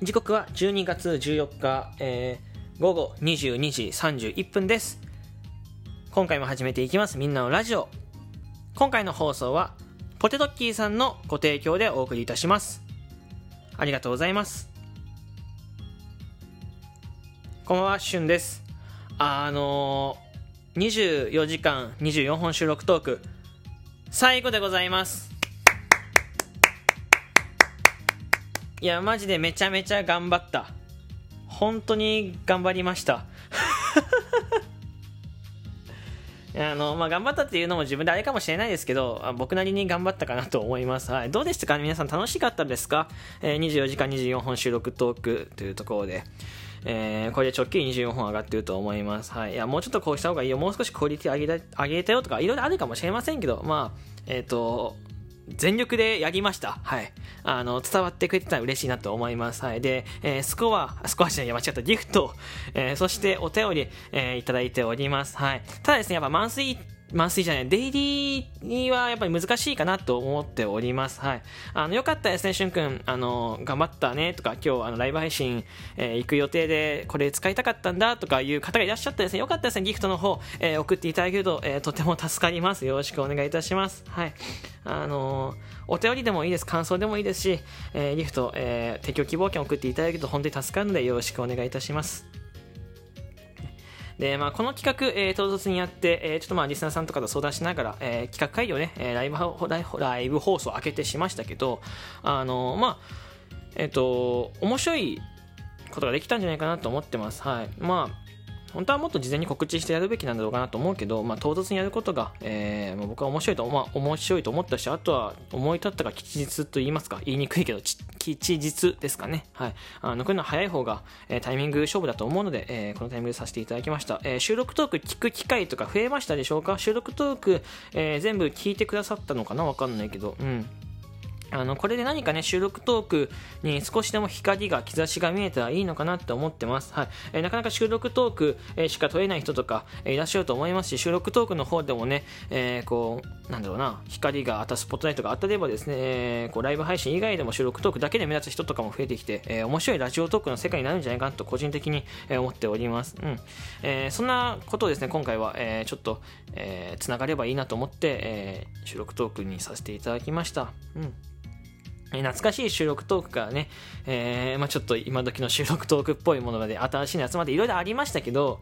時刻は12月14日、えー、午後22時31分です。今回も始めていきます。みんなのラジオ。今回の放送はポテトッキーさんのご提供でお送りいたします。ありがとうございます。こんばんはしゅんです。あのー、24時間24本収録トーク最後でございます。いやマジでめちゃめちゃ頑張った本当に頑張りました あの、まあ、頑張ったっていうのも自分であれかもしれないですけど、僕なりに頑張ったかなと思います。はい。どうでしたか？皆さん楽しかったですか？えー、24時間24本収録トークというところで。えー、これで直近24本上がってると思います。はい。いや、もうちょっとこうした方がいいよ。もう少しクオリティ上げた、上げたよとか、いろいろあるかもしれませんけど、まあ、えっ、ー、と、全力でやりました。はい。あの、伝わってくれてたら嬉しいなと思います。はい。で、えー、スコア、スコアじゃない、間違った、ギフト、えー、そしてお便り、えー、いただいております。はい。ただですね、やっぱ満水満水じゃない、デイリーはやっぱり難しいかなと思っております。はい。あの、よかったですね、しゅんくん。あの、頑張ったねとか、今日、あの、ライブ配信、えー、行く予定で、これ使いたかったんだとかいう方がいらっしゃってですね、よかったですね、ギフトの方、えー、送っていただけると、えー、とても助かります。よろしくお願いいたします。はい。あのお便りでもいいです。感想でもいいですし、えギフト、え提供希望券送っていただけると本当に助かるので、よろしくお願いいたします。で、まあ、この企画、えー、唐突にやって、えー、ちょっとまあ、リスナーさんとかと相談しながら、えー、企画会議をね、えー、ライブライライブ放送を開けてしましたけど、あのまあ、えっ、と、面白いことができたんじゃないかなと思ってます。はい。まあ、本当はもっと事前に告知してやるべきなんだろうかなと思うけど、まあ、唐突にやることが、えー、僕は面白いと、まあ、面白いと思ったし、あとは思い立ったが吉日と言いますか、言いにくいけど、吉日ですかね。はい。あの、こういうのは早い方が、えー、タイミング勝負だと思うので、えー、このタイミングでさせていただきました。えー、収録トーク聞く機会とか増えましたでしょうか？収録トーク、えー、全部聞いてくださったのかな？わかんないけど、うん。あのこれで何かね収録トークに少しでも光が兆しが見えたらいいのかなって思ってます、はい。えー、なかなか収録トーク、え、しか撮れない人とか、え、いらっしゃると思いますし収録トークの方でもね、え、こうなんだろうな光が当たスポットライトが当たればですね、え、こうライブ配信以外でも収録トークだけで目立つ人とかも増えてきて、え、面白いラジオトークの世界になるんじゃないかなと個人的に、思っております、うん。え、そんなことをですね今回は、え、ちょっと、えー、がればいいなと思って、え、収録トークにさせていただきました。うん。懐かしい収録トークからね、えー、まあ、ちょっと今時の収録トークっぽいものまで、新しいの集まっていろいろありましたけど、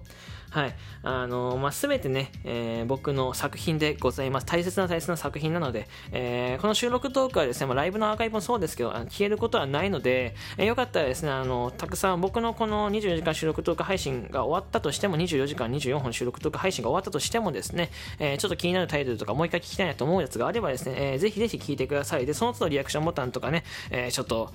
はい。あのまあ、すべてね、えー、僕の作品でございます。大切な大切な作品なので、えー、この収録トークはですね、まあ、ライブのアーカイブもそうですけど、あの消えることはないので、えー、よかったらですね、あの、たくさん僕のこの24時間収録トーク配信が終わったとしても、24時間24本収録トーク配信が終わったとしてもですね、えー、ちょっと気になるタイトルとかもう一回聞きたいなと思うやつがあればですね、えー、ぜひぜひ聞いてください。で、その都度リアクションボタンとかね、えー、ちょっと、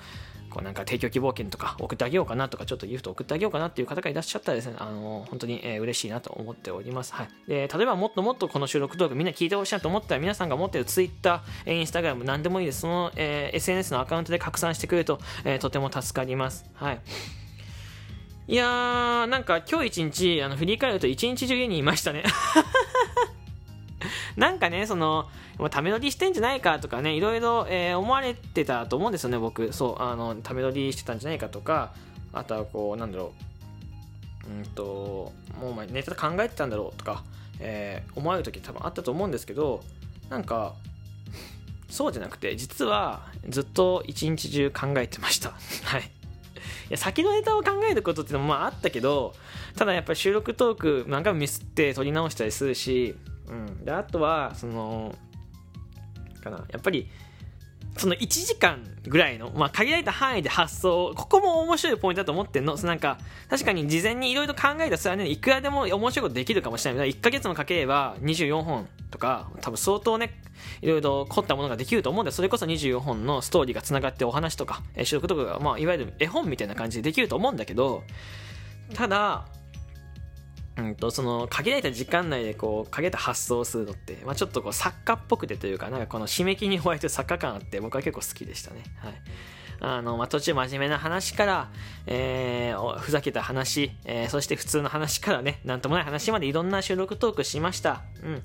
こうなんか提供希望券とか送ってあげようかなとか、ちょっとギフト送ってあげようかなっていう方がいらっしゃったらですね、あの、本当に、えー、嬉しいなと思っております。はい。で、例えばもっともっとこの収録動画みんな聞いてほしいなと思ったら、皆さんが持ってる Twitter、Instagram、何でもいいです。その、えー、SNS のアカウントで拡散してくれると、えー、とても助かります。はい。いやー、なんか今日一日、あの、振り返ると一日中家にいましたね。なんかね、その、ため撮りしてんじゃないかとかね、いろいろ、えー、思われてたと思うんですよね、僕。そう、あの、ため撮りしてたんじゃないかとか、あとはこう、なんだろう、うんと、もうお前ネタ考えてたんだろうとか、えー、思われる時多分あったと思うんですけど、なんか、そうじゃなくて、実はずっと一日中考えてました。はい。いや先のネタを考えることっていうのもまああったけど、ただやっぱり収録トーク何回もミスって撮り直したりするし、うん、であとはそのかなやっぱりその1時間ぐらいの、まあ、限られた範囲で発想、ここも面白いポイントだと思ってんの。なんか、確かに事前にいろいろ考えたらそれはね、いくらでも面白いことできるかもしれない。1ヶ月もかければ24本とか、多分相当ね、いろいろ凝ったものができると思うんで、それこそ24本のストーリーが繋がってお話とか、収録とかが、まあ、いわゆる絵本みたいな感じでできると思うんだけど、ただ、うんと、その限られた時間内でこう限られた発想をするのって、まあ、ちょっとこう作家っぽくてというかなんかこの締め切りにホワイト作家感あって僕は結構好きでしたね。はいあの、まあ、途中真面目な話から、えーふざけた話、えーそして普通の話からね、なんともない話までいろんな収録トークしました。うん。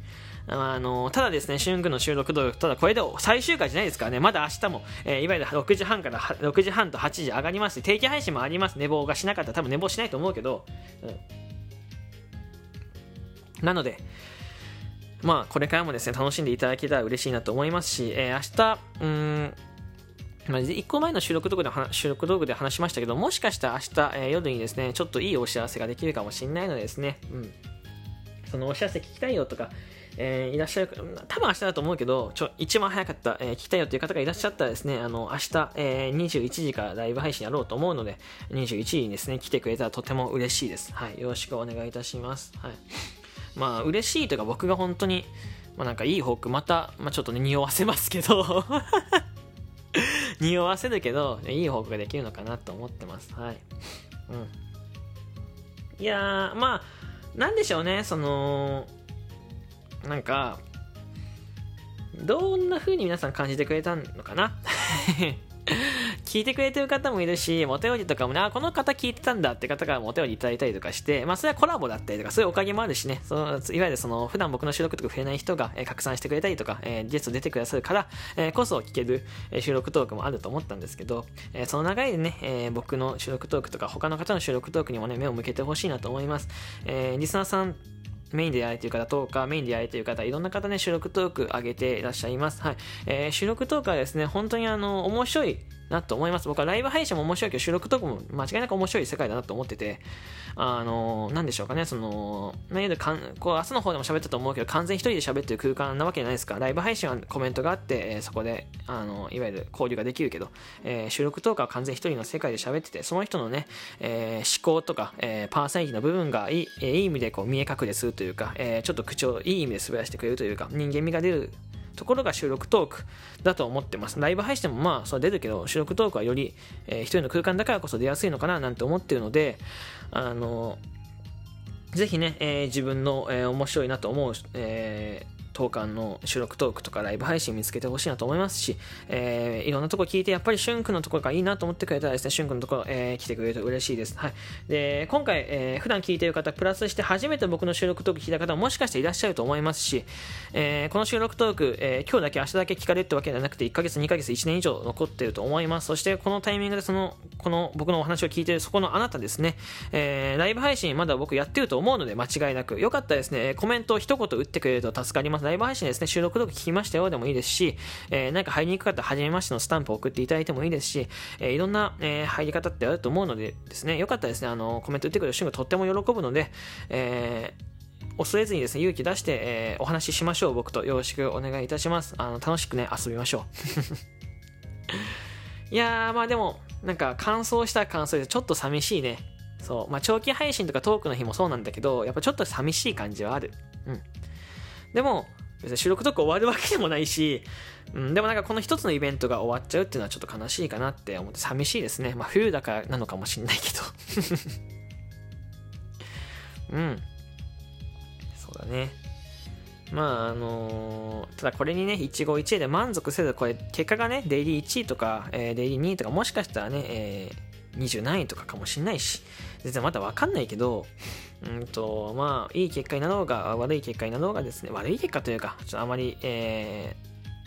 あの、ただですね、春君の収録トーク、ただこれで最終回じゃないですからね、まだ明日も、えーいわゆる6時半から6時半と8時上がります定期配信もあります。寝坊がしなかったら多分寝坊しないと思うけど、うん。なので、まあ、これからもですね、楽しんでいただけたら嬉しいなと思いますし、えー明日、うん、まあ、1個前の収録道具で収録道具で話しましたけど、もしかしたら明日、えー夜にですね、ちょっといいお知らせができるかもしれないのでですね、うん。そのお知らせ聞きたいよとか、えーいらっしゃる、多分明日だと思うけど、ちょ、一番早かった、えー聞きたいよという方がいらっしゃったらですね、あの、明日、えー21時からライブ配信やろうと思うので、21時にですね、来てくれたらとても嬉しいです。はい。よろしくお願いいたします。はい。まあ、嬉しいというか、僕が本当に、まあなんかいいフォーク、また、まあちょっとね、匂わせますけど、匂わせるけど、いいフォークができるのかなと思ってます。はい。うん。いやー、まあ、なんでしょうね、その、なんか、どんな風に皆さん感じてくれたのかな聞いてくれてる方もいるし、モテおじとかもね、あ、この方聞いてたんだって方からモテおじいただいたりとかして、まあ、それはコラボだったりとか、そういうおかげもあるしね、そのいわゆるその、普段僕の収録とか触れない人が、え拡散してくれたりとか、えーゲスト出てくださるから、えーこそ聞ける、え収録トークもあると思ったんですけど、えーその流れでね、え僕の収録トークとか、他の方の収録トークにもね、目を向けてほしいなと思います。えーリスナーさんメインでやられてる方とか、メインでやられてる方、いろんな方ね、収録トーク上げていらっしゃいます。はい。えー収録トークはですね、本当にあの、面白いなと思います。僕はライブ配信も面白いけど、収録トークも間違いなく面白い世界だなと思ってて、あの、なんでしょうかね、その、まあ、いわゆるかんこう明日の方でも喋ったと思うけど、完全一人で喋ってる空間なわけじゃないですか。ライブ配信はコメントがあって、えーそこで、あの、いわゆる交流ができるけど、えー収録トークは完全一人の世界で喋ってて、その人のね、えー思考とか、えーパーソナリティの部分がいい,、えーいい意味でこう見え隠れするというか、えーちょっと口調、いい意味で滑らせてくれるというか、人間味が出るところが収録トークだと思ってます。ライブ配信もまあ、そう出るけど、収録トークはより、えー一人の空間だからこそ出やすいのかななんて思ってるので、あの、ぜひね、えー自分の、えー面白いなと思う、えー当館の収録トークとかライブ配信見つけてほしいなと思いますし、えーいろんなとこ聞いて、やっぱりしゅんくんのところがいいなと思ってくれたらですね、しゅんくんのところ、えー来てくれると嬉しいです。はい。で、今回、えー普段聞いている方、プラスして初めて僕の収録トーク聞いた方ももしかしていらっしゃると思いますし、えーこの収録トーク、えー今日だけ明日だけ聞かれるってわけではなくて、1ヶ月、2ヶ月、1年以上残っていると思います。そして、このタイミングでその、この僕のお話を聞いているそこのあなたですね、えーライブ配信まだ僕やってると思うので、間違いなく。よかったらですね、コメントを一言打ってくれると助かります。ライブ配信ですね、収録トーク聞きましたよでもいいですし、えーなんか入りにくかったら初めましてのスタンプを送っていただいてもいいですし、えーいろんな、えー入り方ってあると思うのでですね、よかったらですね、あの、コメント打ってくれる瞬間とっても喜ぶので、え恐れずにですね、勇気出して、えお話ししましょう。僕とよろしくお願いいたします。あの、楽しくね、遊びましょう。いやー、まあでも、なんか、乾燥した乾燥でちょっと寂しいね。そう。まあ、長期配信とかトークの日もそうなんだけど、やっぱちょっと寂しい感じはある。うん。でも、別に収録とか終わるわけでもないし、うん、でもなんかこの一つのイベントが終わっちゃうっていうのはちょっと悲しいかなって思って寂しいですね。まあ、冬だからなのかもしんないけど。うん。そうだね。まああのーただこれにね、一期一会で満足せず、これ、結果がね、デイリー1位とか、えーデイリー2位とか、もしかしたらね、えー、20何位とかかもしんないし、全然まだわかんないけど、うんと、まあ、いい結果になろうが、悪い結果になろうがですね、悪い結果というか、ちょっとあまり、え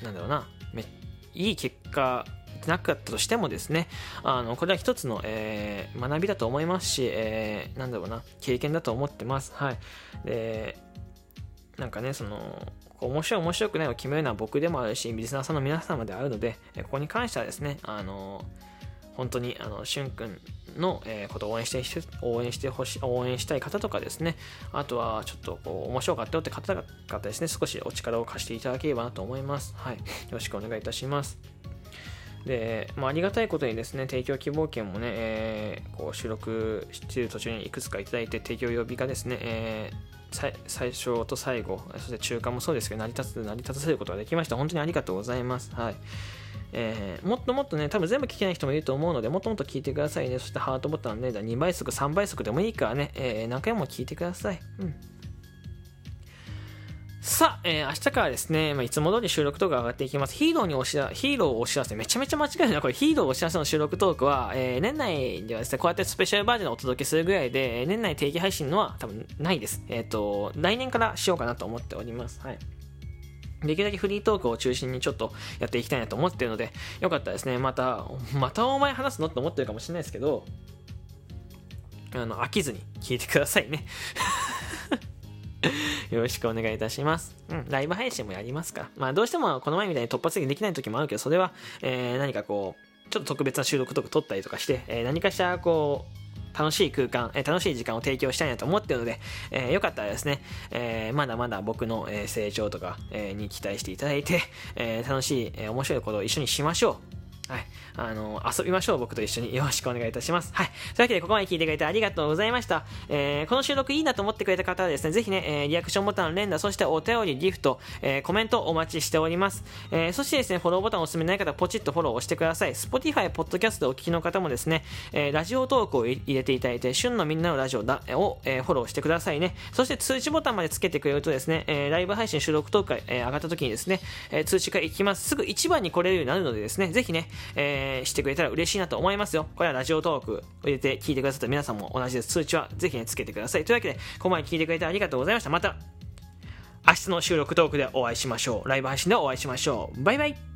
ー、なんだろうな、めいい結果なかったとしてもですね、あの、これは一つの、えー学びだと思いますし、えーなんだろうな、経験だと思ってます。はい。で、なんかね、その、面白い面白くないを決めるのは僕でもあるし、リスナーさんの皆様であるので、ここに関してはですね、あの、本当に、あの、しゅんくんの、えことを応援して、応援してほしい、応援したい方とかですね、あとはちょっとこう面白かったよって方々ですね、少しお力を貸していただければなと思います。はい。よろしくお願いいたします。で、まあ、ありがたいことにですね、提供希望券もね、えーこう収録している途中にいくつかいただいて、提供曜日がですね、えー最最初と最後、そして中間もそうですけど、成り立つ、成り立たせることができました。本当にありがとうございます。はい。えーもっともっとね、多分全部聞けない人もいると思うので、もっともっと聞いてくださいね。そしてハートボタンね、2倍速、3倍速でもいいからね、えー何回も聞いてください。うん。さあ、えー、明日からですね、まあ、いつも通り収録トークが上がっていきます。ヒーローにお知らヒーローをお知らせ、めちゃめちゃ間違いない、これ、ヒーローをお知らせの収録トークは、えー、年内ではですね、こうやってスペシャルバージョンをお届けするぐらいで、年内定期配信のは多分ないです。えっ、ー、と、来年からしようかなと思っております。はい。できるだけフリートークを中心にちょっとやっていきたいなと思ってるので、よかったですね。また、またお前話すの？って思ってるかもしれないですけど、あの、飽きずに聞いてくださいね。よろしくお願いいたします。うん、ライブ配信もやりますから。まあ、どうしてもこの前みたいに突発的にできない時もあるけど、それは、えー、何かこう、ちょっと特別な収録とか撮ったりとかして、えー、何かしらこう、楽しい空間、えー、楽しい時間を提供したいなと思ってるので、えー、よかったらですね、えー、まだまだ僕の、成長とか、に期待していただいて、え楽しい、え面白いことを一緒にしましょう。はい。あの、遊びましょう、僕と一緒に。よろしくお願いいたします。はい。というわけで、ここまで聞いてくれてありがとうございました。えー、この収録いいなと思ってくれた方はですね、ぜひね、えー、リアクションボタン、連打、そしてお便り、ギフト、えー、コメントお待ちしております。えー、そしてですね、フォローボタンを押すめない方、ポチッとフォローを押してください。Spotify、Podcast でお聞きの方もですね、えー、ラジオトークを入れていただいて、旬のみんなのラジオだを、えー、フォローしてくださいね。そして通知ボタンまでつけてくれるとですね、えー、ライブ配信収録トークが、えー、上がった時にですね、えー、通知が行きます。すぐ一番に来れるようになるのでですね、ぜひね、えー、してくれたら嬉しいなと思いますよ。これはラジオトーク入れて聞いてくださった皆さんも同じです。通知はぜひね、つけてください。というわけで、ここまで聞いてくれてありがとうございました。また、明日の収録トークでお会いしましょう。ライブ配信でお会いしましょう。バイバイ